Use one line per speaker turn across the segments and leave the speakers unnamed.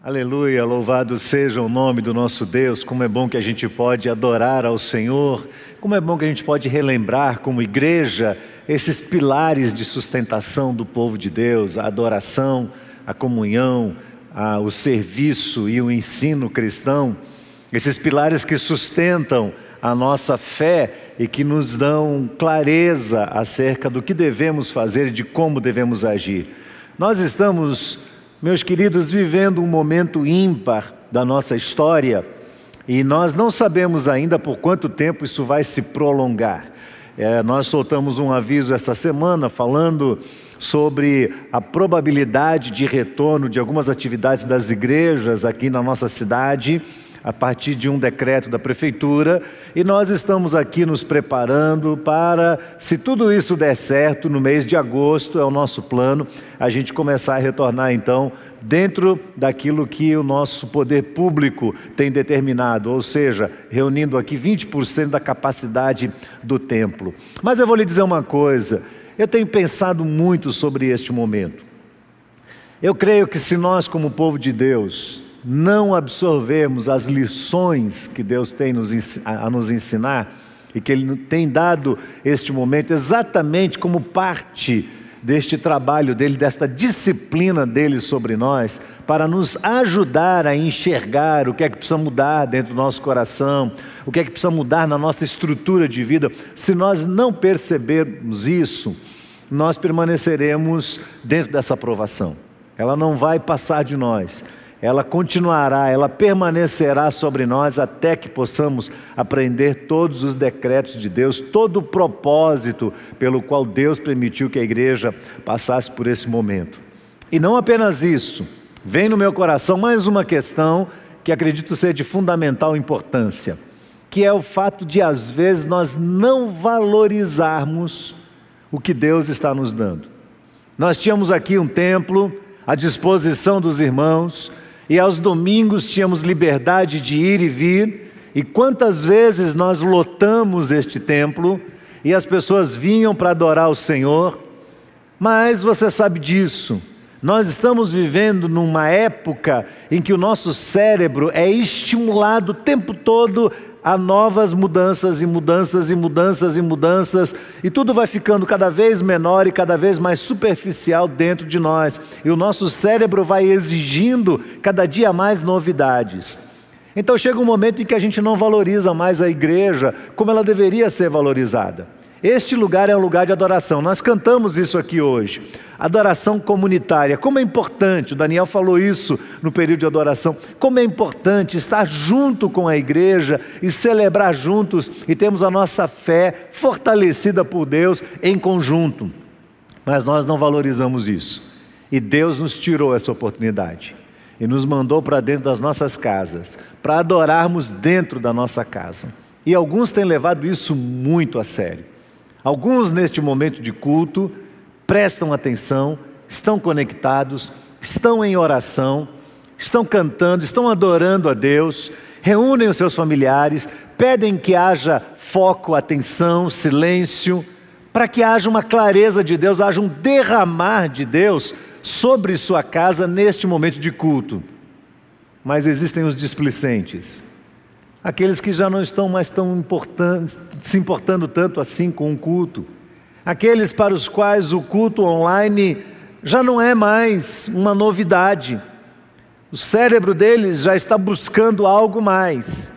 Aleluia, louvado seja o nome do nosso Deus. Como é bom que a gente pode adorar ao Senhor, como é bom que a gente pode relembrar, como igreja, esses pilares de sustentação do povo de Deus: a adoração, a comunhão, a, o serviço e o ensino cristão. Esses pilares que sustentam a nossa fé e que nos dão clareza acerca do que devemos fazer e de como devemos agir. Nós estamos meus queridos, vivendo um momento ímpar da nossa história e nós não sabemos ainda por quanto tempo isso vai se prolongar. É, nós soltamos um aviso essa semana falando sobre a probabilidade de retorno de algumas atividades das igrejas aqui na nossa cidade a partir de um decreto da prefeitura, e nós estamos aqui nos preparando para, se tudo isso der certo, no mês de agosto, é o nosso plano, a gente começar a retornar então dentro daquilo que o nosso poder público tem determinado, ou seja, reunindo aqui 20% da capacidade do templo. Mas eu vou lhe dizer uma coisa, eu tenho pensado muito sobre este momento. Eu creio que se nós, como povo de Deus, não absorvermos as lições que Deus tem a nos ensinar e que Ele tem dado este momento exatamente como parte deste trabalho dele, desta disciplina dele sobre nós, para nos ajudar a enxergar o que é que precisa mudar dentro do nosso coração, o que é que precisa mudar na nossa estrutura de vida. Se nós não percebermos isso, nós permaneceremos dentro dessa aprovação. Ela não vai passar de nós ela continuará, ela permanecerá sobre nós até que possamos aprender todos os decretos de Deus, todo o propósito pelo qual Deus permitiu que a igreja passasse por esse momento. E não apenas isso, vem no meu coração mais uma questão que acredito ser de fundamental importância, que é o fato de às vezes nós não valorizarmos o que Deus está nos dando. Nós tínhamos aqui um templo à disposição dos irmãos, e aos domingos tínhamos liberdade de ir e vir, e quantas vezes nós lotamos este templo e as pessoas vinham para adorar o Senhor, mas você sabe disso. Nós estamos vivendo numa época em que o nosso cérebro é estimulado o tempo todo há novas mudanças e mudanças e mudanças e mudanças, e tudo vai ficando cada vez menor e cada vez mais superficial dentro de nós, e o nosso cérebro vai exigindo cada dia mais novidades. Então chega um momento em que a gente não valoriza mais a igreja como ela deveria ser valorizada. Este lugar é um lugar de adoração. Nós cantamos isso aqui hoje. Adoração comunitária. Como é importante, o Daniel falou isso no período de adoração. Como é importante estar junto com a igreja e celebrar juntos e termos a nossa fé fortalecida por Deus em conjunto. Mas nós não valorizamos isso. E Deus nos tirou essa oportunidade e nos mandou para dentro das nossas casas, para adorarmos dentro da nossa casa. E alguns têm levado isso muito a sério. Alguns, neste momento de culto, prestam atenção, estão conectados, estão em oração, estão cantando, estão adorando a Deus, reúnem os seus familiares, pedem que haja foco, atenção, silêncio, para que haja uma clareza de Deus, haja um derramar de Deus sobre sua casa neste momento de culto. Mas existem os displicentes aqueles que já não estão mais tão se importando tanto assim com o culto, aqueles para os quais o culto online já não é mais uma novidade, o cérebro deles já está buscando algo mais.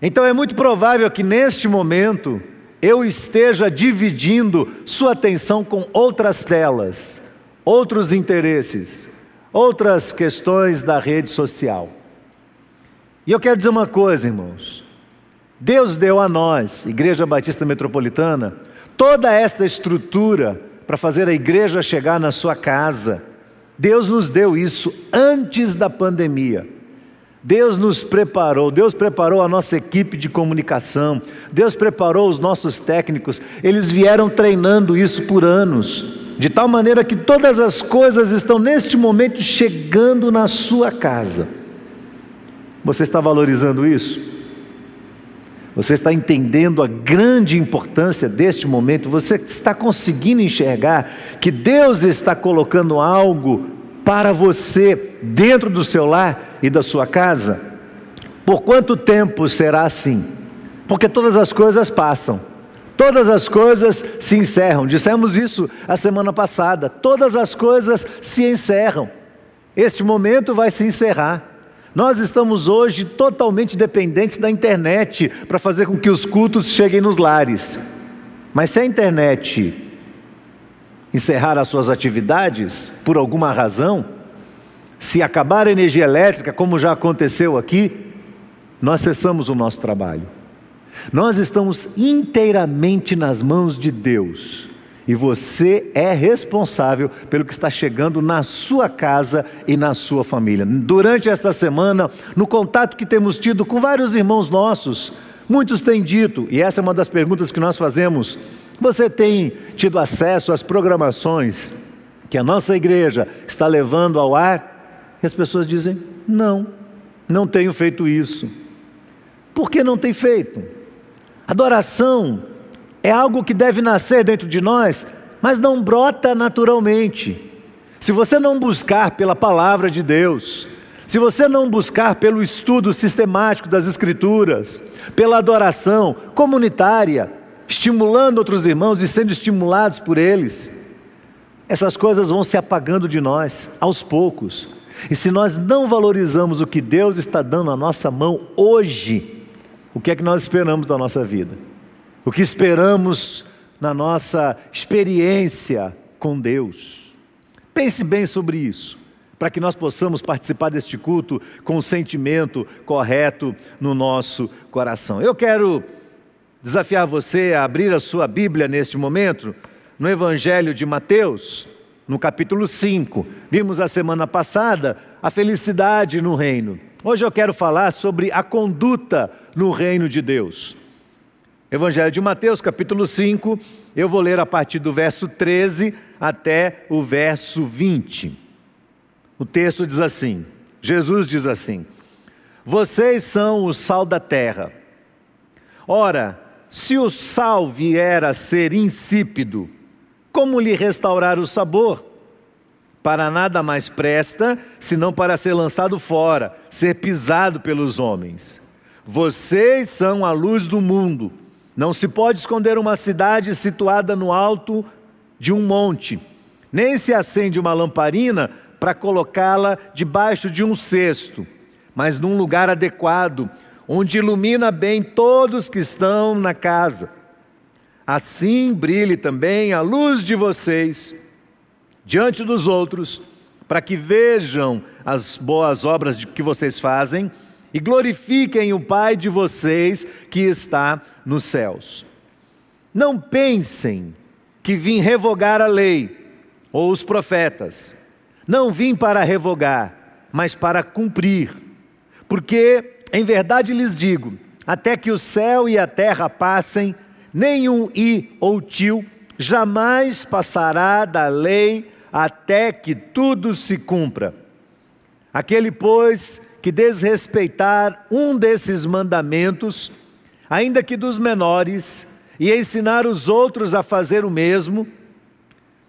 Então é muito provável que neste momento eu esteja dividindo sua atenção com outras telas, outros interesses, outras questões da rede social. E eu quero dizer uma coisa, irmãos. Deus deu a nós, Igreja Batista Metropolitana, toda esta estrutura para fazer a igreja chegar na sua casa. Deus nos deu isso antes da pandemia. Deus nos preparou, Deus preparou a nossa equipe de comunicação, Deus preparou os nossos técnicos, eles vieram treinando isso por anos, de tal maneira que todas as coisas estão neste momento chegando na sua casa. Você está valorizando isso? Você está entendendo a grande importância deste momento? Você está conseguindo enxergar que Deus está colocando algo para você dentro do seu lar e da sua casa? Por quanto tempo será assim? Porque todas as coisas passam. Todas as coisas se encerram. Dissemos isso a semana passada. Todas as coisas se encerram. Este momento vai se encerrar. Nós estamos hoje totalmente dependentes da internet para fazer com que os cultos cheguem nos lares. Mas se a internet encerrar as suas atividades por alguma razão, se acabar a energia elétrica, como já aconteceu aqui, nós cessamos o nosso trabalho. Nós estamos inteiramente nas mãos de Deus. E você é responsável pelo que está chegando na sua casa e na sua família. Durante esta semana, no contato que temos tido com vários irmãos nossos, muitos têm dito, e essa é uma das perguntas que nós fazemos: você tem tido acesso às programações que a nossa igreja está levando ao ar? E as pessoas dizem: não, não tenho feito isso. Por que não tem feito? Adoração é algo que deve nascer dentro de nós, mas não brota naturalmente. Se você não buscar pela palavra de Deus, se você não buscar pelo estudo sistemático das Escrituras, pela adoração comunitária, estimulando outros irmãos e sendo estimulados por eles, essas coisas vão se apagando de nós aos poucos. E se nós não valorizamos o que Deus está dando na nossa mão hoje, o que é que nós esperamos da nossa vida? O que esperamos na nossa experiência com Deus? Pense bem sobre isso, para que nós possamos participar deste culto com o sentimento correto no nosso coração. Eu quero desafiar você a abrir a sua Bíblia neste momento, no Evangelho de Mateus, no capítulo 5. Vimos a semana passada a felicidade no reino. Hoje eu quero falar sobre a conduta no reino de Deus. Evangelho de Mateus, capítulo 5, eu vou ler a partir do verso 13 até o verso 20. O texto diz assim: Jesus diz assim: Vocês são o sal da terra. Ora, se o sal vier a ser insípido, como lhe restaurar o sabor? para nada mais presta, senão para ser lançado fora, ser pisado pelos homens. Vocês são a luz do mundo. Não se pode esconder uma cidade situada no alto de um monte, nem se acende uma lamparina para colocá-la debaixo de um cesto, mas num lugar adequado, onde ilumina bem todos que estão na casa. Assim brilhe também a luz de vocês diante dos outros, para que vejam as boas obras que vocês fazem e glorifiquem o Pai de vocês que está nos céus. Não pensem que vim revogar a lei ou os profetas. Não vim para revogar, mas para cumprir. Porque, em verdade lhes digo, até que o céu e a terra passem, nenhum i ou tio jamais passará da lei até que tudo se cumpra. Aquele, pois, que desrespeitar um desses mandamentos, ainda que dos menores, e ensinar os outros a fazer o mesmo,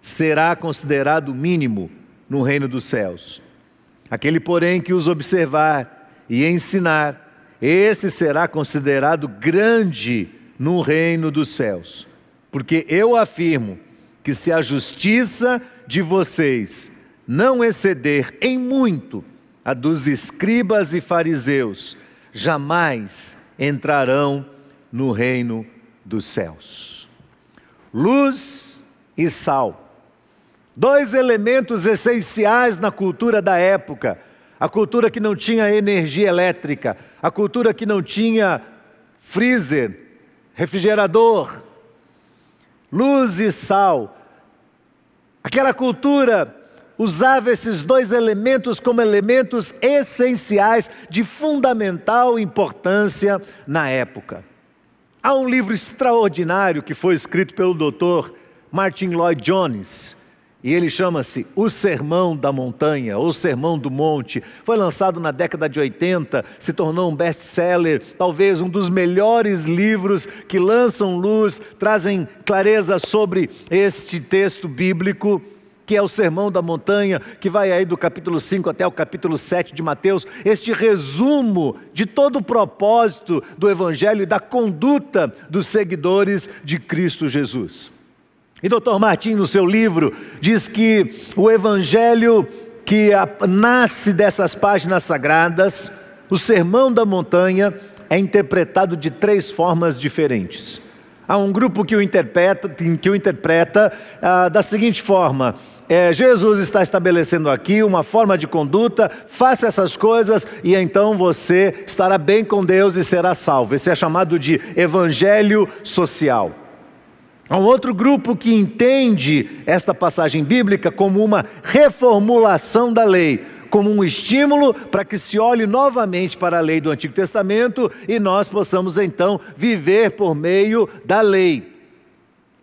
será considerado mínimo no reino dos céus. Aquele, porém, que os observar e ensinar, esse será considerado grande no reino dos céus. Porque eu afirmo que se a justiça de vocês não exceder em muito a dos escribas e fariseus, jamais entrarão no reino dos céus. Luz e sal. Dois elementos essenciais na cultura da época. A cultura que não tinha energia elétrica, a cultura que não tinha freezer, refrigerador. Luz e sal Aquela cultura usava esses dois elementos como elementos essenciais de fundamental importância na época. Há um livro extraordinário que foi escrito pelo doutor Martin Lloyd Jones, e ele chama-se O Sermão da Montanha, ou Sermão do Monte. Foi lançado na década de 80, se tornou um best-seller, talvez um dos melhores livros que lançam luz, trazem clareza sobre este texto bíblico. Que é o Sermão da Montanha, que vai aí do capítulo 5 até o capítulo 7 de Mateus, este resumo de todo o propósito do Evangelho e da conduta dos seguidores de Cristo Jesus. E Dr. Martim, no seu livro, diz que o Evangelho que nasce dessas páginas sagradas, o Sermão da Montanha, é interpretado de três formas diferentes. Há um grupo que o interpreta, que o interpreta ah, da seguinte forma: é, Jesus está estabelecendo aqui uma forma de conduta, faça essas coisas e então você estará bem com Deus e será salvo. Esse é chamado de evangelho social. Há um outro grupo que entende esta passagem bíblica como uma reformulação da lei como um estímulo para que se olhe novamente para a lei do Antigo Testamento e nós possamos então viver por meio da lei.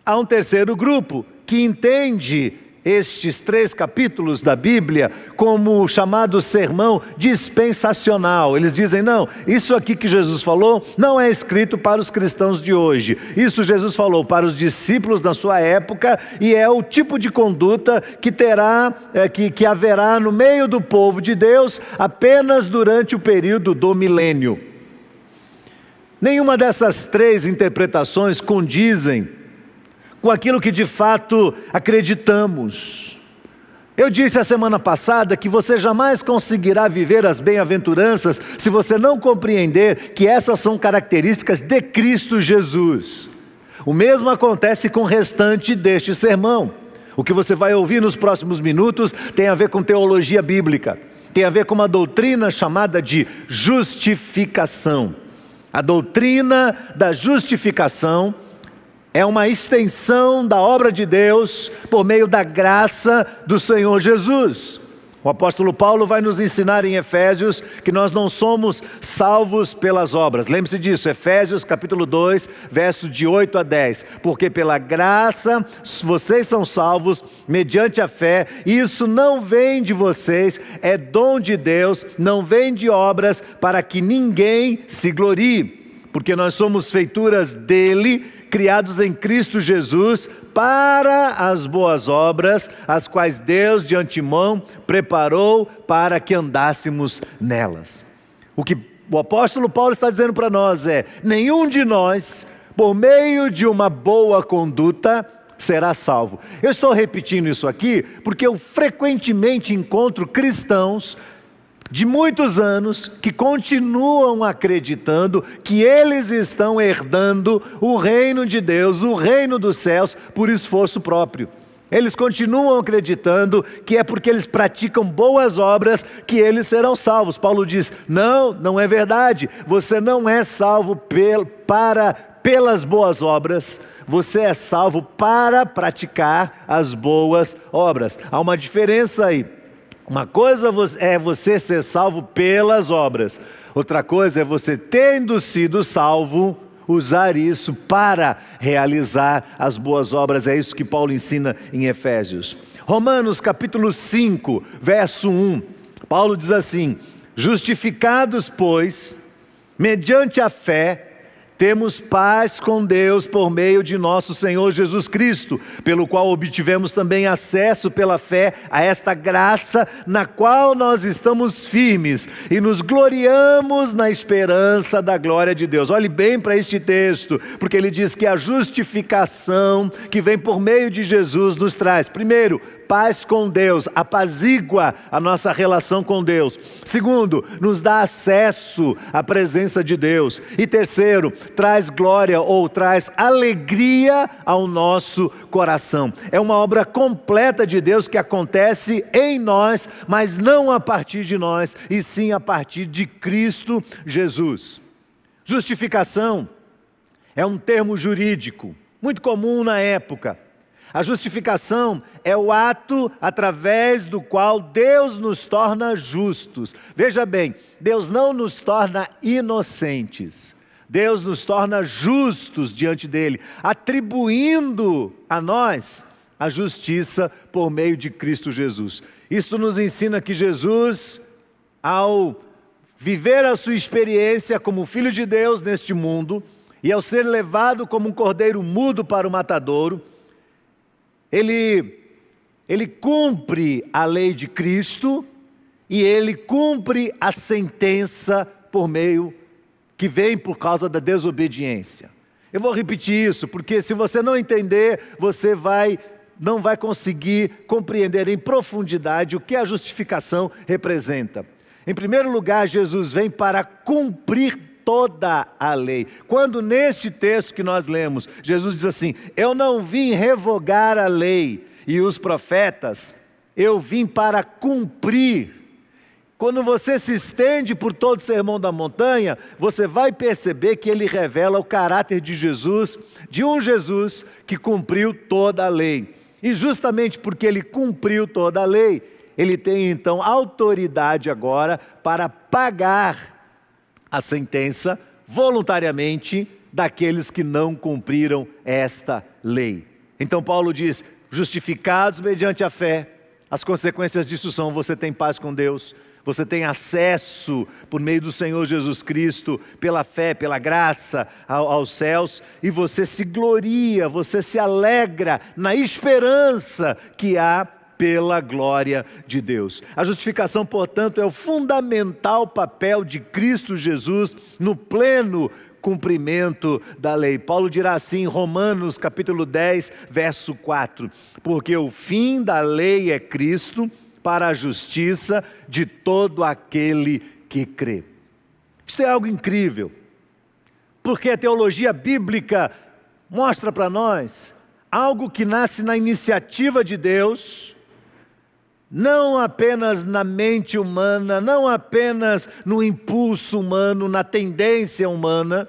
Há um terceiro grupo que entende estes três capítulos da Bíblia como o chamado sermão dispensacional. Eles dizem: não, isso aqui que Jesus falou não é escrito para os cristãos de hoje. Isso Jesus falou para os discípulos da sua época e é o tipo de conduta que terá, é, que, que haverá no meio do povo de Deus apenas durante o período do milênio. Nenhuma dessas três interpretações condizem com aquilo que de fato acreditamos. Eu disse a semana passada que você jamais conseguirá viver as bem-aventuranças se você não compreender que essas são características de Cristo Jesus. O mesmo acontece com o restante deste sermão. O que você vai ouvir nos próximos minutos tem a ver com teologia bíblica, tem a ver com uma doutrina chamada de justificação. A doutrina da justificação é uma extensão da obra de Deus por meio da graça do Senhor Jesus. O apóstolo Paulo vai nos ensinar em Efésios que nós não somos salvos pelas obras. Lembre-se disso, Efésios capítulo 2, versos de 8 a 10. Porque pela graça vocês são salvos mediante a fé, e isso não vem de vocês, é dom de Deus, não vem de obras para que ninguém se glorie. Porque nós somos feituras dele, criados em Cristo Jesus para as boas obras, as quais Deus de antemão preparou para que andássemos nelas. O que o apóstolo Paulo está dizendo para nós é: nenhum de nós, por meio de uma boa conduta, será salvo. Eu estou repetindo isso aqui porque eu frequentemente encontro cristãos de muitos anos que continuam acreditando que eles estão herdando o reino de Deus, o reino dos céus, por esforço próprio. Eles continuam acreditando que é porque eles praticam boas obras que eles serão salvos. Paulo diz: não, não é verdade. Você não é salvo pel, para, pelas boas obras, você é salvo para praticar as boas obras. Há uma diferença aí. Uma coisa é você ser salvo pelas obras, outra coisa é você, tendo sido salvo, usar isso para realizar as boas obras. É isso que Paulo ensina em Efésios. Romanos capítulo 5, verso 1. Paulo diz assim: Justificados, pois, mediante a fé, temos paz com Deus por meio de nosso Senhor Jesus Cristo, pelo qual obtivemos também acesso pela fé a esta graça na qual nós estamos firmes e nos gloriamos na esperança da glória de Deus. Olhe bem para este texto, porque ele diz que a justificação que vem por meio de Jesus nos traz, primeiro, paz com Deus, apazigua a nossa relação com Deus. Segundo, nos dá acesso à presença de Deus. E terceiro, traz glória ou traz alegria ao nosso coração. É uma obra completa de Deus que acontece em nós, mas não a partir de nós, e sim a partir de Cristo Jesus. Justificação é um termo jurídico muito comum na época a justificação é o ato através do qual Deus nos torna justos. Veja bem, Deus não nos torna inocentes. Deus nos torna justos diante dele, atribuindo a nós a justiça por meio de Cristo Jesus. Isto nos ensina que Jesus, ao viver a sua experiência como filho de Deus neste mundo, e ao ser levado como um cordeiro mudo para o matadouro, ele ele cumpre a lei de Cristo e ele cumpre a sentença por meio que vem por causa da desobediência. Eu vou repetir isso, porque se você não entender, você vai não vai conseguir compreender em profundidade o que a justificação representa. Em primeiro lugar, Jesus vem para cumprir toda a lei. Quando neste texto que nós lemos, Jesus diz assim: Eu não vim revogar a lei e os profetas, eu vim para cumprir. Quando você se estende por todo o sermão da montanha, você vai perceber que ele revela o caráter de Jesus, de um Jesus que cumpriu toda a lei. E justamente porque ele cumpriu toda a lei, ele tem então autoridade agora para pagar a sentença voluntariamente daqueles que não cumpriram esta lei. Então Paulo diz: justificados mediante a fé, as consequências disso são: você tem paz com Deus, você tem acesso por meio do Senhor Jesus Cristo, pela fé, pela graça aos céus, e você se gloria, você se alegra na esperança que há pela glória de Deus. A justificação, portanto, é o fundamental papel de Cristo Jesus no pleno cumprimento da lei. Paulo dirá assim em Romanos capítulo 10, verso 4: Porque o fim da lei é Cristo para a justiça de todo aquele que crê. Isto é algo incrível, porque a teologia bíblica mostra para nós algo que nasce na iniciativa de Deus não apenas na mente humana, não apenas no impulso humano, na tendência humana,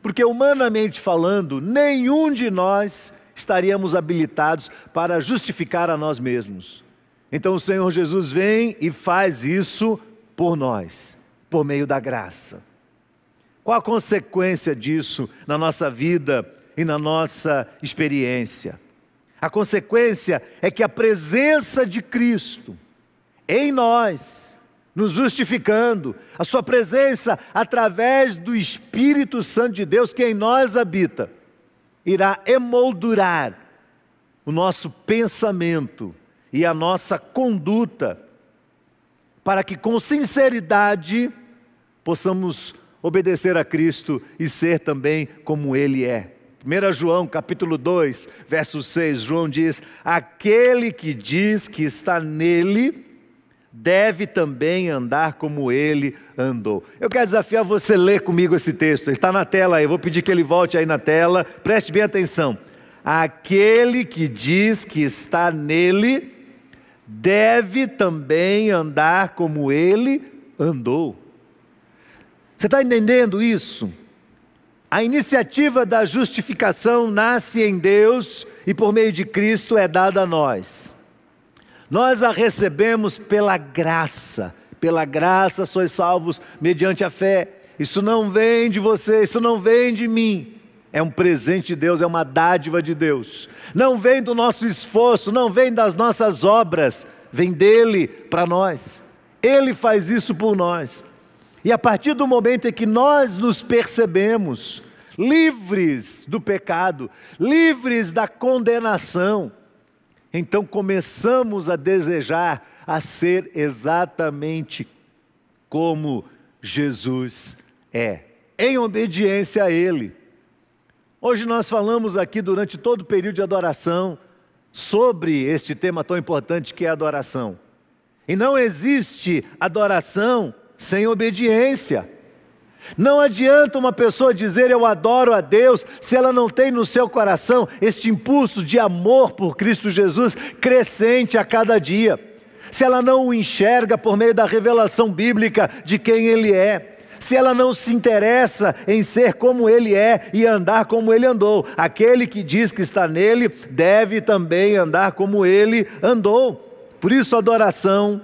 porque humanamente falando, nenhum de nós estaríamos habilitados para justificar a nós mesmos. Então o Senhor Jesus vem e faz isso por nós, por meio da graça. Qual a consequência disso na nossa vida e na nossa experiência? A consequência é que a presença de Cristo em nós, nos justificando, a Sua presença através do Espírito Santo de Deus que em nós habita, irá emoldurar o nosso pensamento e a nossa conduta, para que com sinceridade possamos obedecer a Cristo e ser também como Ele é. 1 João capítulo 2, verso 6, João diz: Aquele que diz que está nele, deve também andar como ele andou. Eu quero desafiar você a ler comigo esse texto, ele está na tela aí, eu vou pedir que ele volte aí na tela, preste bem atenção. Aquele que diz que está nele, deve também andar como ele andou. Você está entendendo isso? A iniciativa da justificação nasce em Deus e por meio de Cristo é dada a nós. Nós a recebemos pela graça, pela graça sois salvos mediante a fé. Isso não vem de você, isso não vem de mim. É um presente de Deus, é uma dádiva de Deus. Não vem do nosso esforço, não vem das nossas obras, vem dele para nós. Ele faz isso por nós. E a partir do momento em que nós nos percebemos livres do pecado, livres da condenação, então começamos a desejar a ser exatamente como Jesus é, em obediência a Ele. Hoje nós falamos aqui durante todo o período de adoração sobre este tema tão importante que é a adoração. E não existe adoração sem obediência. Não adianta uma pessoa dizer eu adoro a Deus se ela não tem no seu coração este impulso de amor por Cristo Jesus crescente a cada dia. Se ela não o enxerga por meio da revelação bíblica de quem Ele é. Se ela não se interessa em ser como Ele é e andar como Ele andou. Aquele que diz que está nele deve também andar como Ele andou. Por isso, adoração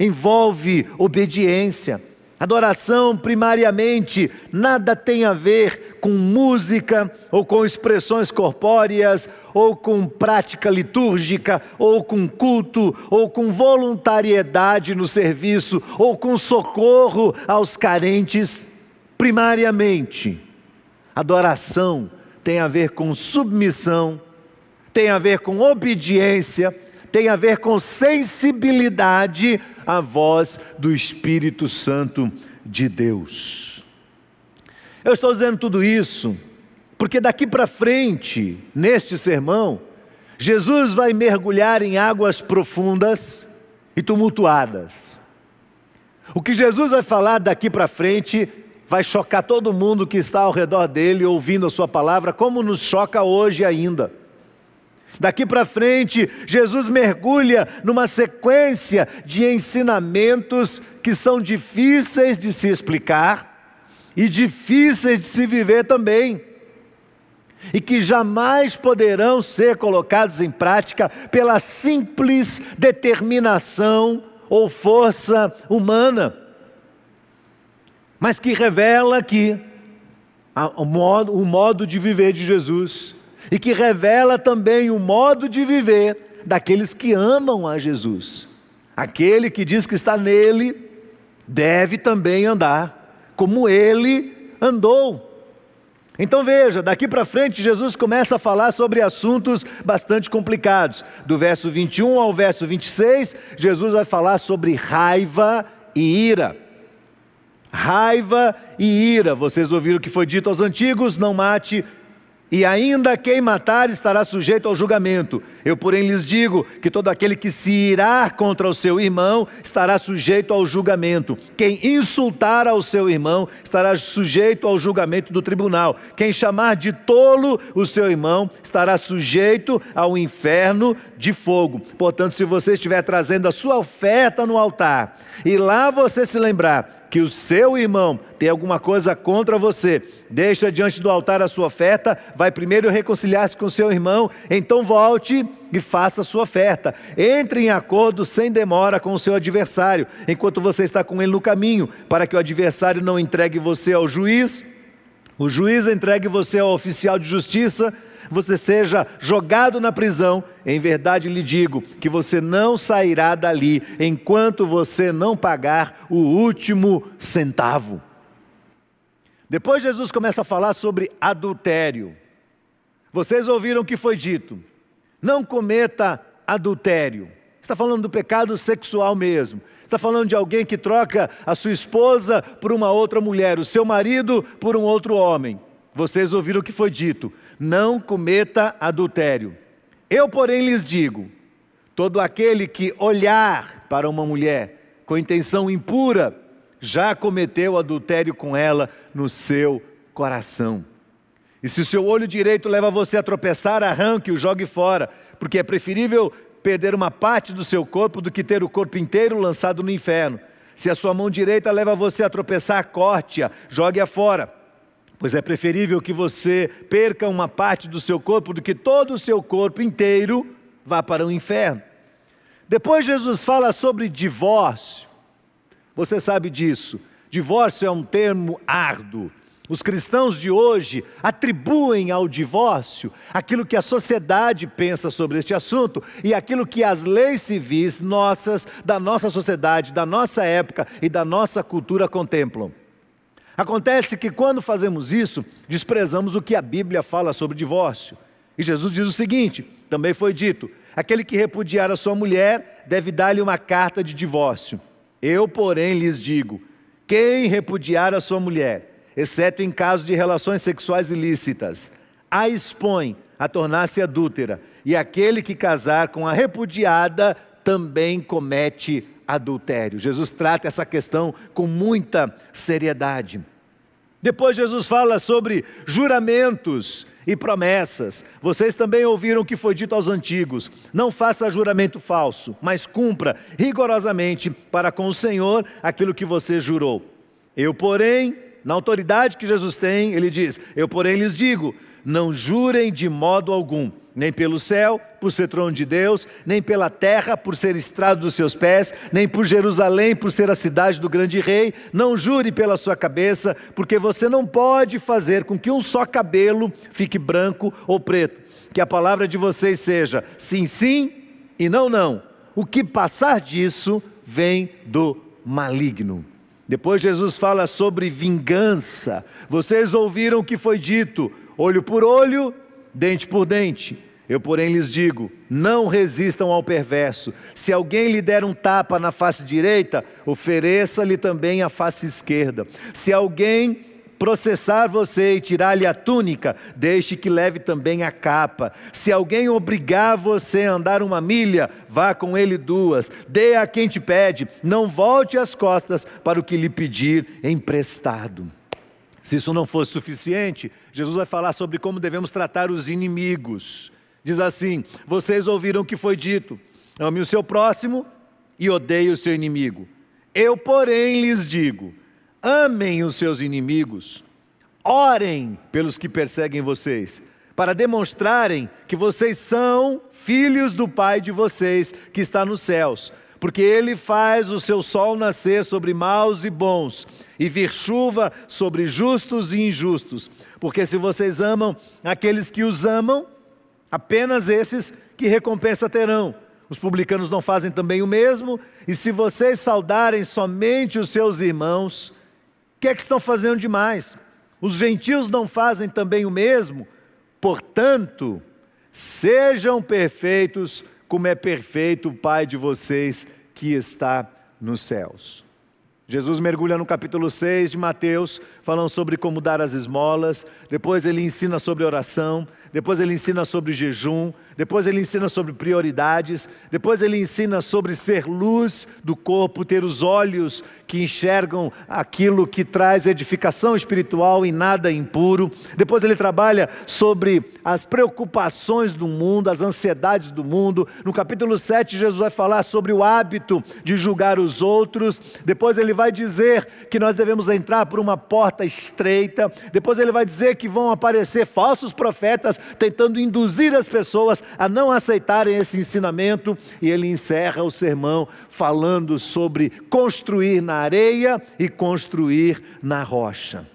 envolve obediência. Adoração, primariamente, nada tem a ver com música, ou com expressões corpóreas, ou com prática litúrgica, ou com culto, ou com voluntariedade no serviço, ou com socorro aos carentes. Primariamente, adoração tem a ver com submissão, tem a ver com obediência, tem a ver com sensibilidade à voz do Espírito Santo de Deus. Eu estou dizendo tudo isso porque daqui para frente, neste sermão, Jesus vai mergulhar em águas profundas e tumultuadas. O que Jesus vai falar daqui para frente vai chocar todo mundo que está ao redor dele ouvindo a sua palavra, como nos choca hoje ainda. Daqui para frente, Jesus mergulha numa sequência de ensinamentos que são difíceis de se explicar e difíceis de se viver também, e que jamais poderão ser colocados em prática pela simples determinação ou força humana mas que revela que o modo, o modo de viver de Jesus e que revela também o modo de viver daqueles que amam a Jesus. Aquele que diz que está nele deve também andar como ele andou. Então veja, daqui para frente Jesus começa a falar sobre assuntos bastante complicados. Do verso 21 ao verso 26, Jesus vai falar sobre raiva e ira raiva e ira. Vocês ouviram o que foi dito aos antigos: não mate, e ainda quem matar estará sujeito ao julgamento. Eu, porém, lhes digo que todo aquele que se irá contra o seu irmão estará sujeito ao julgamento. Quem insultar ao seu irmão estará sujeito ao julgamento do tribunal. Quem chamar de tolo o seu irmão estará sujeito ao inferno de fogo. Portanto, se você estiver trazendo a sua oferta no altar e lá você se lembrar que o seu irmão tem alguma coisa contra você, deixa diante do altar a sua oferta, vai primeiro reconciliar-se com seu irmão, então volte e faça a sua oferta. Entre em acordo sem demora com o seu adversário, enquanto você está com ele no caminho, para que o adversário não entregue você ao juiz, o juiz entregue você ao oficial de justiça você seja jogado na prisão, em verdade lhe digo que você não sairá dali enquanto você não pagar o último centavo. Depois Jesus começa a falar sobre adultério. Vocês ouviram o que foi dito: não cometa adultério. Está falando do pecado sexual mesmo. Está falando de alguém que troca a sua esposa por uma outra mulher, o seu marido por um outro homem. Vocês ouviram o que foi dito: não cometa adultério. Eu, porém, lhes digo: todo aquele que olhar para uma mulher com intenção impura, já cometeu adultério com ela no seu coração. E se o seu olho direito leva você a tropeçar, arranque-o, jogue fora, porque é preferível perder uma parte do seu corpo do que ter o corpo inteiro lançado no inferno. Se a sua mão direita leva você a tropeçar, corte-a, jogue-a fora. Pois é preferível que você perca uma parte do seu corpo do que todo o seu corpo inteiro vá para o inferno. Depois Jesus fala sobre divórcio. Você sabe disso. Divórcio é um termo árduo. Os cristãos de hoje atribuem ao divórcio aquilo que a sociedade pensa sobre este assunto e aquilo que as leis civis nossas, da nossa sociedade, da nossa época e da nossa cultura contemplam. Acontece que quando fazemos isso, desprezamos o que a Bíblia fala sobre divórcio. E Jesus diz o seguinte: também foi dito: aquele que repudiar a sua mulher deve dar-lhe uma carta de divórcio. Eu, porém, lhes digo: quem repudiar a sua mulher, exceto em caso de relações sexuais ilícitas, a expõe a tornar-se adúltera, e aquele que casar com a repudiada também comete adultério. Jesus trata essa questão com muita seriedade. Depois, Jesus fala sobre juramentos e promessas. Vocês também ouviram o que foi dito aos antigos: não faça juramento falso, mas cumpra rigorosamente para com o Senhor aquilo que você jurou. Eu, porém, na autoridade que Jesus tem, ele diz: Eu, porém, lhes digo: não jurem de modo algum nem pelo céu, por ser trono de Deus, nem pela terra, por ser estrado dos seus pés, nem por Jerusalém, por ser a cidade do grande rei. Não jure pela sua cabeça, porque você não pode fazer com que um só cabelo fique branco ou preto. Que a palavra de vocês seja sim, sim e não, não. O que passar disso vem do maligno. Depois Jesus fala sobre vingança. Vocês ouviram o que foi dito: olho por olho, dente por dente. Eu, porém, lhes digo: não resistam ao perverso. Se alguém lhe der um tapa na face direita, ofereça-lhe também a face esquerda. Se alguém processar você e tirar-lhe a túnica, deixe que leve também a capa. Se alguém obrigar você a andar uma milha, vá com ele duas. Dê a quem te pede, não volte as costas para o que lhe pedir emprestado. Se isso não fosse suficiente, Jesus vai falar sobre como devemos tratar os inimigos. Diz assim: Vocês ouviram o que foi dito: ame o seu próximo e odeie o seu inimigo. Eu, porém, lhes digo: amem os seus inimigos, orem pelos que perseguem vocês, para demonstrarem que vocês são filhos do Pai de vocês que está nos céus, porque Ele faz o seu sol nascer sobre maus e bons, e vir chuva sobre justos e injustos. Porque se vocês amam aqueles que os amam, apenas esses que recompensa terão. Os publicanos não fazem também o mesmo, e se vocês saudarem somente os seus irmãos, o que é que estão fazendo demais? Os gentios não fazem também o mesmo? Portanto, sejam perfeitos, como é perfeito o Pai de vocês que está nos céus. Jesus mergulha no capítulo 6 de Mateus, falando sobre como dar as esmolas, depois ele ensina sobre oração, depois ele ensina sobre jejum, depois ele ensina sobre prioridades, depois ele ensina sobre ser luz do corpo, ter os olhos que enxergam aquilo que traz edificação espiritual e nada impuro. Depois ele trabalha sobre as preocupações do mundo, as ansiedades do mundo. No capítulo 7, Jesus vai falar sobre o hábito de julgar os outros. Depois ele vai dizer que nós devemos entrar por uma porta estreita. Depois ele vai dizer que vão aparecer falsos profetas tentando induzir as pessoas a não aceitarem esse ensinamento. E ele encerra o sermão falando sobre construir na areia e construir na rocha.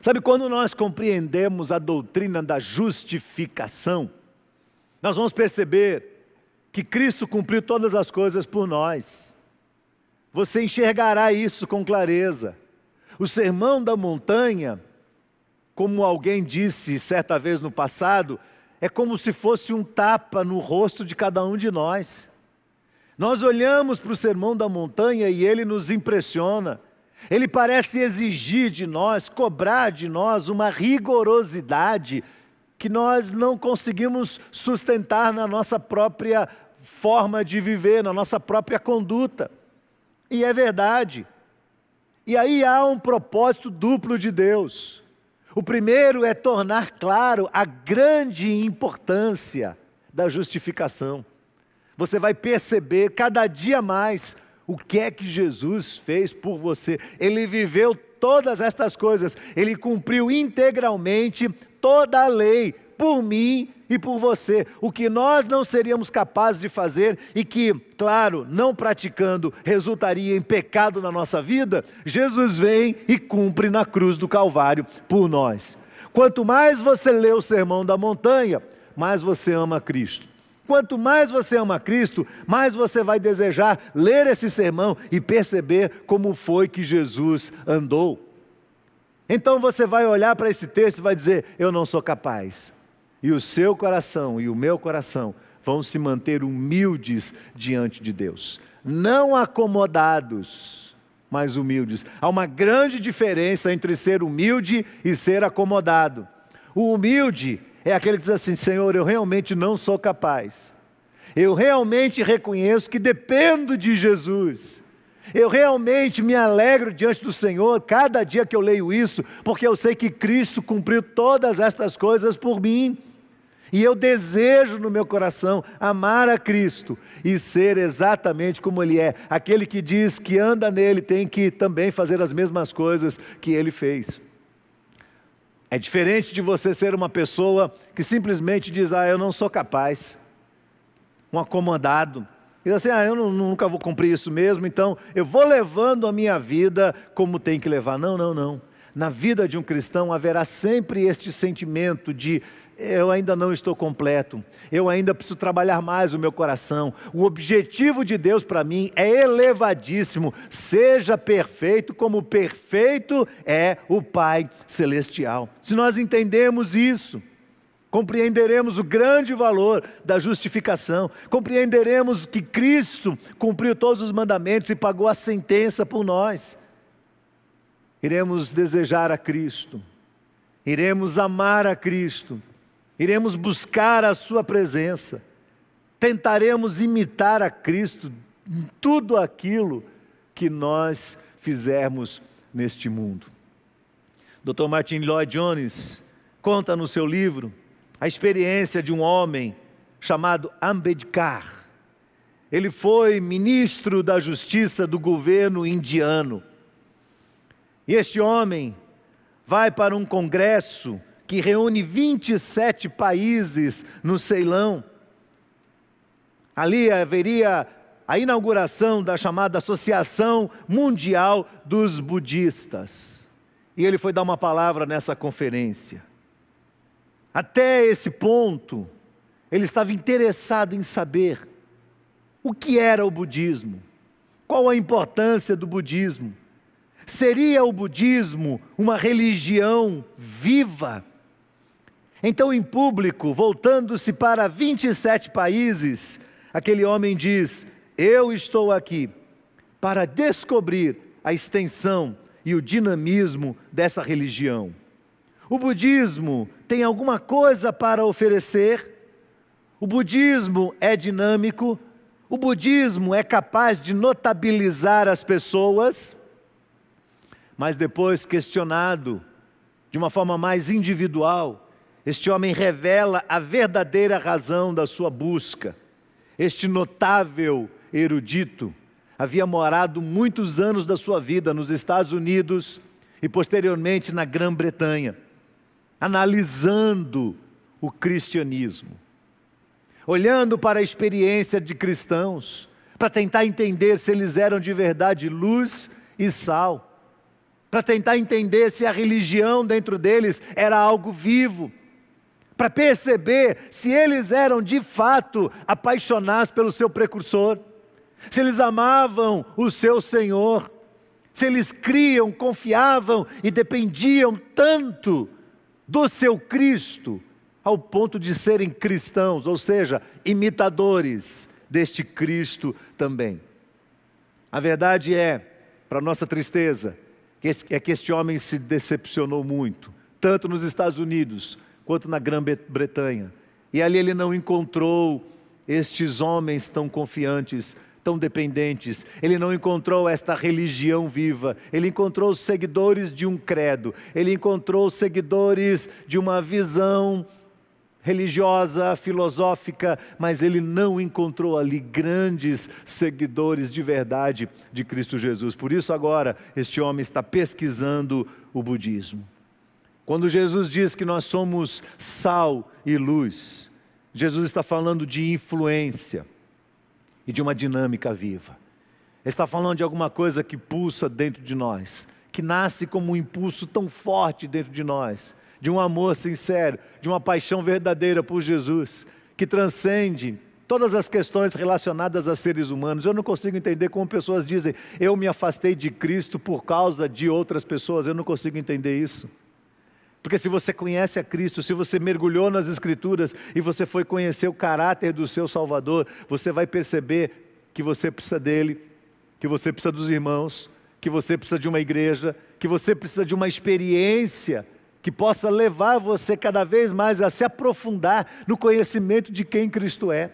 Sabe, quando nós compreendemos a doutrina da justificação, nós vamos perceber que Cristo cumpriu todas as coisas por nós. Você enxergará isso com clareza. O sermão da montanha, como alguém disse certa vez no passado, é como se fosse um tapa no rosto de cada um de nós. Nós olhamos para o sermão da montanha e ele nos impressiona. Ele parece exigir de nós, cobrar de nós uma rigorosidade que nós não conseguimos sustentar na nossa própria forma de viver, na nossa própria conduta. E é verdade. E aí há um propósito duplo de Deus. O primeiro é tornar claro a grande importância da justificação você vai perceber cada dia mais o que é que Jesus fez por você. Ele viveu todas estas coisas, ele cumpriu integralmente toda a lei por mim e por você. O que nós não seríamos capazes de fazer e que, claro, não praticando, resultaria em pecado na nossa vida, Jesus vem e cumpre na cruz do Calvário por nós. Quanto mais você lê o Sermão da Montanha, mais você ama Cristo. Quanto mais você ama Cristo, mais você vai desejar ler esse sermão e perceber como foi que Jesus andou. Então você vai olhar para esse texto e vai dizer: Eu não sou capaz. E o seu coração e o meu coração vão se manter humildes diante de Deus, não acomodados, mas humildes. Há uma grande diferença entre ser humilde e ser acomodado. O humilde é aquele que diz assim: Senhor, eu realmente não sou capaz. Eu realmente reconheço que dependo de Jesus. Eu realmente me alegro diante do Senhor cada dia que eu leio isso, porque eu sei que Cristo cumpriu todas estas coisas por mim. E eu desejo no meu coração amar a Cristo e ser exatamente como Ele é. Aquele que diz que anda nele tem que também fazer as mesmas coisas que Ele fez. É diferente de você ser uma pessoa que simplesmente diz: Ah, eu não sou capaz. Um acomodado. Diz assim: Ah, eu não, nunca vou cumprir isso mesmo, então eu vou levando a minha vida como tem que levar. Não, não, não. Na vida de um cristão haverá sempre este sentimento de eu ainda não estou completo, eu ainda preciso trabalhar mais o meu coração. O objetivo de Deus para mim é elevadíssimo. Seja perfeito como perfeito é o Pai celestial. Se nós entendemos isso, Compreenderemos o grande valor da justificação, compreenderemos que Cristo cumpriu todos os mandamentos e pagou a sentença por nós. Iremos desejar a Cristo, iremos amar a Cristo, iremos buscar a Sua presença, tentaremos imitar a Cristo em tudo aquilo que nós fizermos neste mundo. Dr. Martin Lloyd Jones conta no seu livro a experiência de um homem chamado Ambedkar. Ele foi ministro da justiça do governo indiano. E este homem vai para um congresso que reúne 27 países no Ceilão. Ali haveria a inauguração da chamada Associação Mundial dos Budistas. E ele foi dar uma palavra nessa conferência. Até esse ponto, ele estava interessado em saber o que era o budismo, qual a importância do budismo. Seria o budismo uma religião viva? Então, em público, voltando-se para 27 países, aquele homem diz: Eu estou aqui para descobrir a extensão e o dinamismo dessa religião. O budismo tem alguma coisa para oferecer? O budismo é dinâmico? O budismo é capaz de notabilizar as pessoas? Mas depois, questionado de uma forma mais individual, este homem revela a verdadeira razão da sua busca. Este notável erudito havia morado muitos anos da sua vida nos Estados Unidos e posteriormente na Grã-Bretanha analisando o cristianismo, olhando para a experiência de cristãos, para tentar entender se eles eram de verdade luz e sal, para tentar entender se a religião dentro deles era algo vivo, para perceber se eles eram de fato apaixonados pelo seu precursor, se eles amavam o seu Senhor, se eles criam, confiavam e dependiam tanto do seu Cristo ao ponto de serem cristãos, ou seja, imitadores deste Cristo também. A verdade é, para nossa tristeza, é que este homem se decepcionou muito, tanto nos Estados Unidos quanto na Grã-Bretanha. E ali ele não encontrou estes homens tão confiantes tão dependentes. Ele não encontrou esta religião viva, ele encontrou seguidores de um credo, ele encontrou seguidores de uma visão religiosa, filosófica, mas ele não encontrou ali grandes seguidores de verdade de Cristo Jesus. Por isso, agora, este homem está pesquisando o budismo. Quando Jesus diz que nós somos sal e luz, Jesus está falando de influência e de uma dinâmica viva. Está falando de alguma coisa que pulsa dentro de nós, que nasce como um impulso tão forte dentro de nós, de um amor sincero, de uma paixão verdadeira por Jesus, que transcende todas as questões relacionadas a seres humanos. Eu não consigo entender como pessoas dizem, eu me afastei de Cristo por causa de outras pessoas, eu não consigo entender isso. Porque se você conhece a Cristo, se você mergulhou nas Escrituras e você foi conhecer o caráter do seu Salvador, você vai perceber que você precisa dele, que você precisa dos irmãos, que você precisa de uma igreja, que você precisa de uma experiência que possa levar você cada vez mais a se aprofundar no conhecimento de quem Cristo é.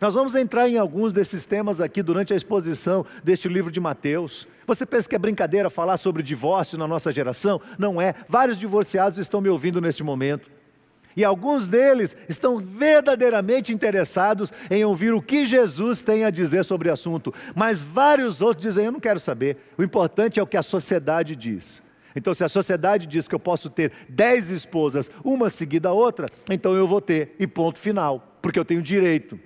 Nós vamos entrar em alguns desses temas aqui durante a exposição deste livro de Mateus. Você pensa que é brincadeira falar sobre divórcio na nossa geração? Não é. Vários divorciados estão me ouvindo neste momento. E alguns deles estão verdadeiramente interessados em ouvir o que Jesus tem a dizer sobre o assunto. Mas vários outros dizem: Eu não quero saber. O importante é o que a sociedade diz. Então, se a sociedade diz que eu posso ter dez esposas, uma seguida a outra, então eu vou ter, e ponto final, porque eu tenho direito.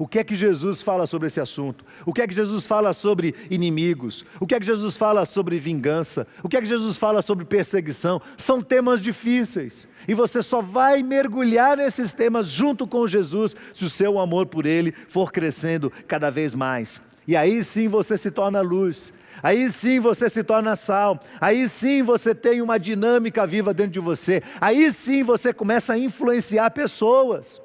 O que é que Jesus fala sobre esse assunto? O que é que Jesus fala sobre inimigos? O que é que Jesus fala sobre vingança? O que é que Jesus fala sobre perseguição? São temas difíceis. E você só vai mergulhar nesses temas junto com Jesus se o seu amor por Ele for crescendo cada vez mais. E aí sim você se torna luz. Aí sim você se torna sal. Aí sim você tem uma dinâmica viva dentro de você. Aí sim você começa a influenciar pessoas.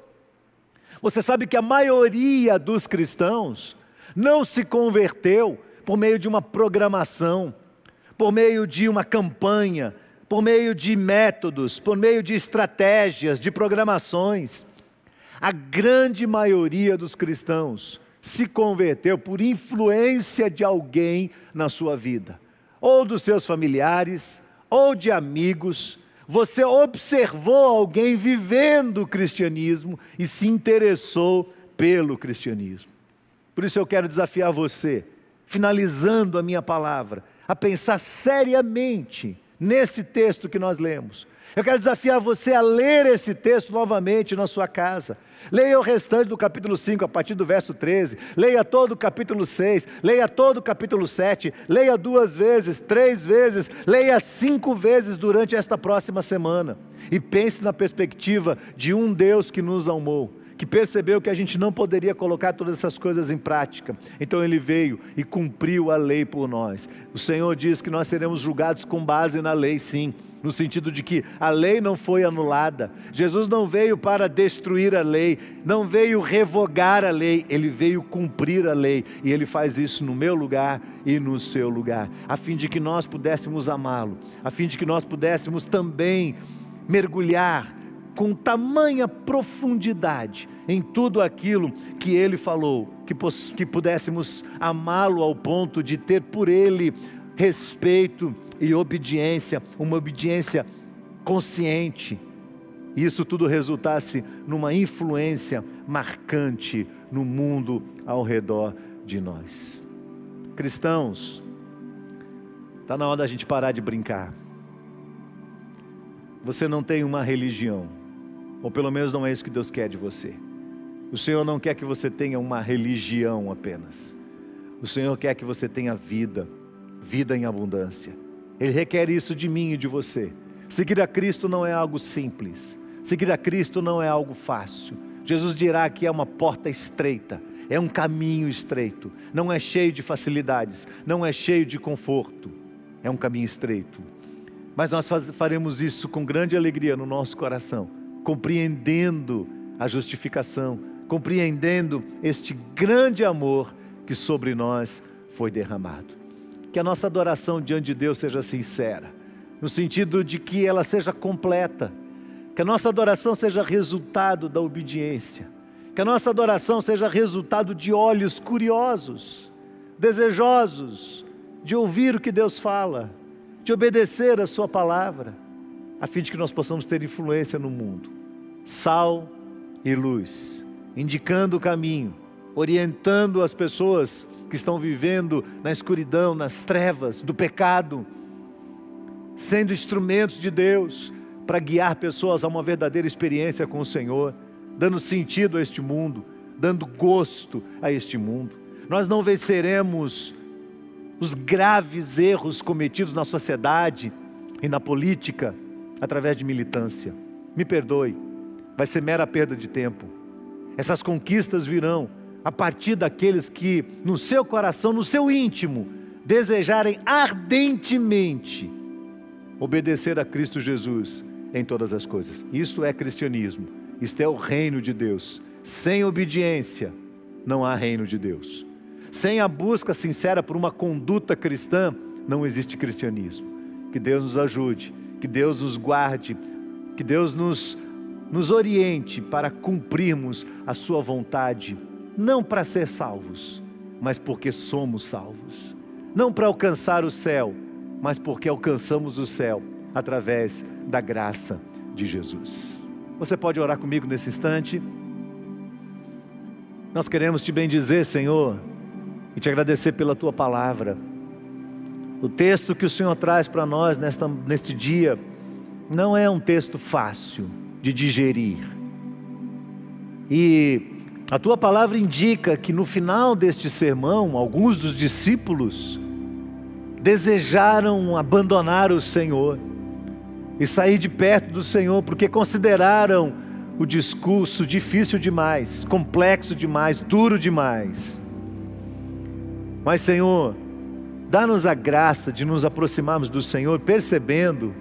Você sabe que a maioria dos cristãos não se converteu por meio de uma programação, por meio de uma campanha, por meio de métodos, por meio de estratégias, de programações. A grande maioria dos cristãos se converteu por influência de alguém na sua vida, ou dos seus familiares, ou de amigos. Você observou alguém vivendo o cristianismo e se interessou pelo cristianismo. Por isso eu quero desafiar você, finalizando a minha palavra, a pensar seriamente nesse texto que nós lemos. Eu quero desafiar você a ler esse texto novamente na sua casa. Leia o restante do capítulo 5, a partir do verso 13. Leia todo o capítulo 6. Leia todo o capítulo 7. Leia duas vezes, três vezes. Leia cinco vezes durante esta próxima semana. E pense na perspectiva de um Deus que nos amou que percebeu que a gente não poderia colocar todas essas coisas em prática. Então ele veio e cumpriu a lei por nós. O Senhor diz que nós seremos julgados com base na lei, sim, no sentido de que a lei não foi anulada. Jesus não veio para destruir a lei, não veio revogar a lei, ele veio cumprir a lei. E ele faz isso no meu lugar e no seu lugar, a fim de que nós pudéssemos amá-lo, a fim de que nós pudéssemos também mergulhar com tamanha profundidade em tudo aquilo que ele falou, que, que pudéssemos amá-lo ao ponto de ter por ele respeito e obediência, uma obediência consciente. E isso tudo resultasse numa influência marcante no mundo ao redor de nós. Cristãos, está na hora da gente parar de brincar. Você não tem uma religião ou pelo menos não é isso que Deus quer de você. O Senhor não quer que você tenha uma religião apenas. O Senhor quer que você tenha vida, vida em abundância. Ele requer isso de mim e de você. Seguir a Cristo não é algo simples. Seguir a Cristo não é algo fácil. Jesus dirá que é uma porta estreita, é um caminho estreito, não é cheio de facilidades, não é cheio de conforto, é um caminho estreito. Mas nós faremos isso com grande alegria no nosso coração compreendendo a justificação, compreendendo este grande amor que sobre nós foi derramado. Que a nossa adoração diante de Deus seja sincera, no sentido de que ela seja completa, que a nossa adoração seja resultado da obediência, que a nossa adoração seja resultado de olhos curiosos, desejosos de ouvir o que Deus fala, de obedecer a Sua palavra a fim de que nós possamos ter influência no mundo. Sal e luz, indicando o caminho, orientando as pessoas que estão vivendo na escuridão, nas trevas do pecado, sendo instrumentos de Deus para guiar pessoas a uma verdadeira experiência com o Senhor, dando sentido a este mundo, dando gosto a este mundo. Nós não venceremos os graves erros cometidos na sociedade e na política através de militância. Me perdoe, vai ser mera perda de tempo. Essas conquistas virão a partir daqueles que, no seu coração, no seu íntimo, desejarem ardentemente obedecer a Cristo Jesus em todas as coisas. Isso é cristianismo, isto é o reino de Deus. Sem obediência, não há reino de Deus. Sem a busca sincera por uma conduta cristã, não existe cristianismo. Que Deus nos ajude que Deus nos guarde, que Deus nos, nos oriente para cumprirmos a Sua vontade, não para ser salvos, mas porque somos salvos, não para alcançar o céu, mas porque alcançamos o céu através da graça de Jesus. Você pode orar comigo nesse instante? Nós queremos te bendizer, Senhor, e te agradecer pela tua palavra. O texto que o Senhor traz para nós nesta, neste dia não é um texto fácil de digerir. E a tua palavra indica que no final deste sermão, alguns dos discípulos desejaram abandonar o Senhor e sair de perto do Senhor, porque consideraram o discurso difícil demais, complexo demais, duro demais. Mas, Senhor, Dá-nos a graça de nos aproximarmos do Senhor, percebendo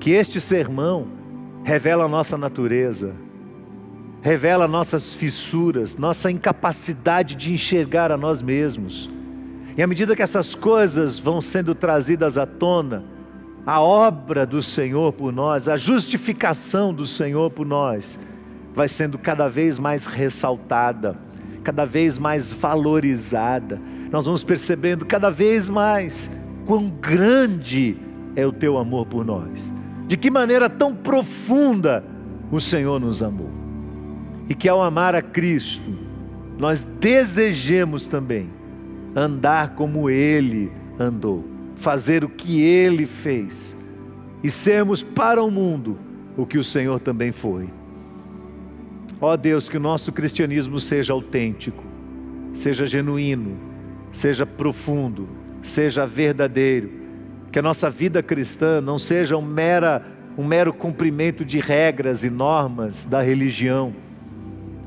que este sermão revela a nossa natureza, revela nossas fissuras, nossa incapacidade de enxergar a nós mesmos. E à medida que essas coisas vão sendo trazidas à tona, a obra do Senhor por nós, a justificação do Senhor por nós, vai sendo cada vez mais ressaltada, cada vez mais valorizada. Nós vamos percebendo cada vez mais quão grande é o teu amor por nós, de que maneira tão profunda o Senhor nos amou. E que ao amar a Cristo, nós desejemos também andar como Ele andou fazer o que ele fez e sermos para o mundo o que o Senhor também foi. Ó oh Deus, que o nosso cristianismo seja autêntico, seja genuíno, seja profundo, seja verdadeiro, que a nossa vida cristã não seja um, mera, um mero cumprimento de regras e normas da religião,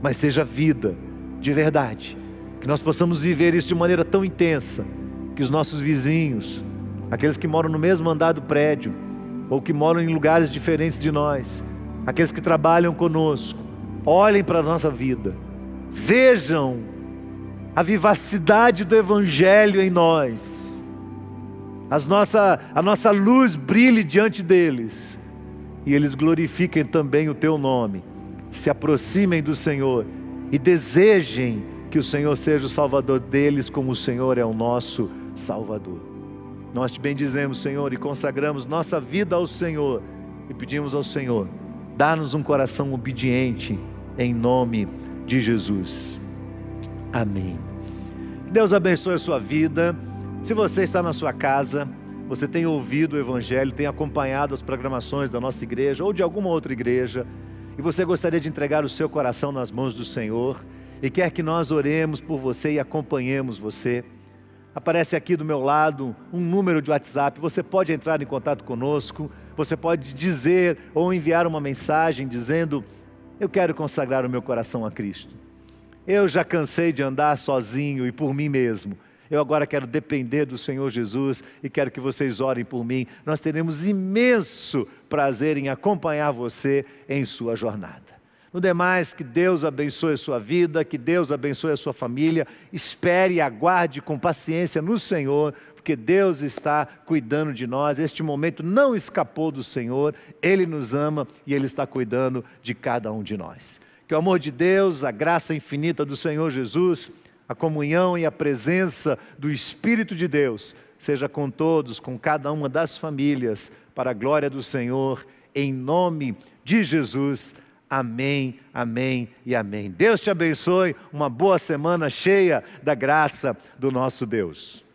mas seja vida de verdade, que nós possamos viver isso de maneira tão intensa que os nossos vizinhos, aqueles que moram no mesmo andar do prédio, ou que moram em lugares diferentes de nós, aqueles que trabalham conosco, olhem para a nossa vida, vejam a vivacidade do Evangelho em nós, as nossa, a nossa luz brilhe diante deles, e eles glorifiquem também o Teu nome, se aproximem do Senhor e desejem que o Senhor seja o Salvador deles, como o Senhor é o nosso Salvador. Nós te bendizemos, Senhor, e consagramos nossa vida ao Senhor e pedimos ao Senhor, dá-nos um coração obediente em nome de Jesus. Amém. Deus abençoe a sua vida. Se você está na sua casa, você tem ouvido o Evangelho, tem acompanhado as programações da nossa igreja ou de alguma outra igreja, e você gostaria de entregar o seu coração nas mãos do Senhor, e quer que nós oremos por você e acompanhemos você, Aparece aqui do meu lado um número de WhatsApp. Você pode entrar em contato conosco. Você pode dizer ou enviar uma mensagem dizendo: Eu quero consagrar o meu coração a Cristo. Eu já cansei de andar sozinho e por mim mesmo. Eu agora quero depender do Senhor Jesus e quero que vocês orem por mim. Nós teremos imenso prazer em acompanhar você em sua jornada. No demais, que Deus abençoe a sua vida, que Deus abençoe a sua família. Espere e aguarde com paciência no Senhor, porque Deus está cuidando de nós. Este momento não escapou do Senhor, Ele nos ama e Ele está cuidando de cada um de nós. Que o amor de Deus, a graça infinita do Senhor Jesus, a comunhão e a presença do Espírito de Deus seja com todos, com cada uma das famílias, para a glória do Senhor, em nome de Jesus. Amém, amém e amém. Deus te abençoe, uma boa semana cheia da graça do nosso Deus.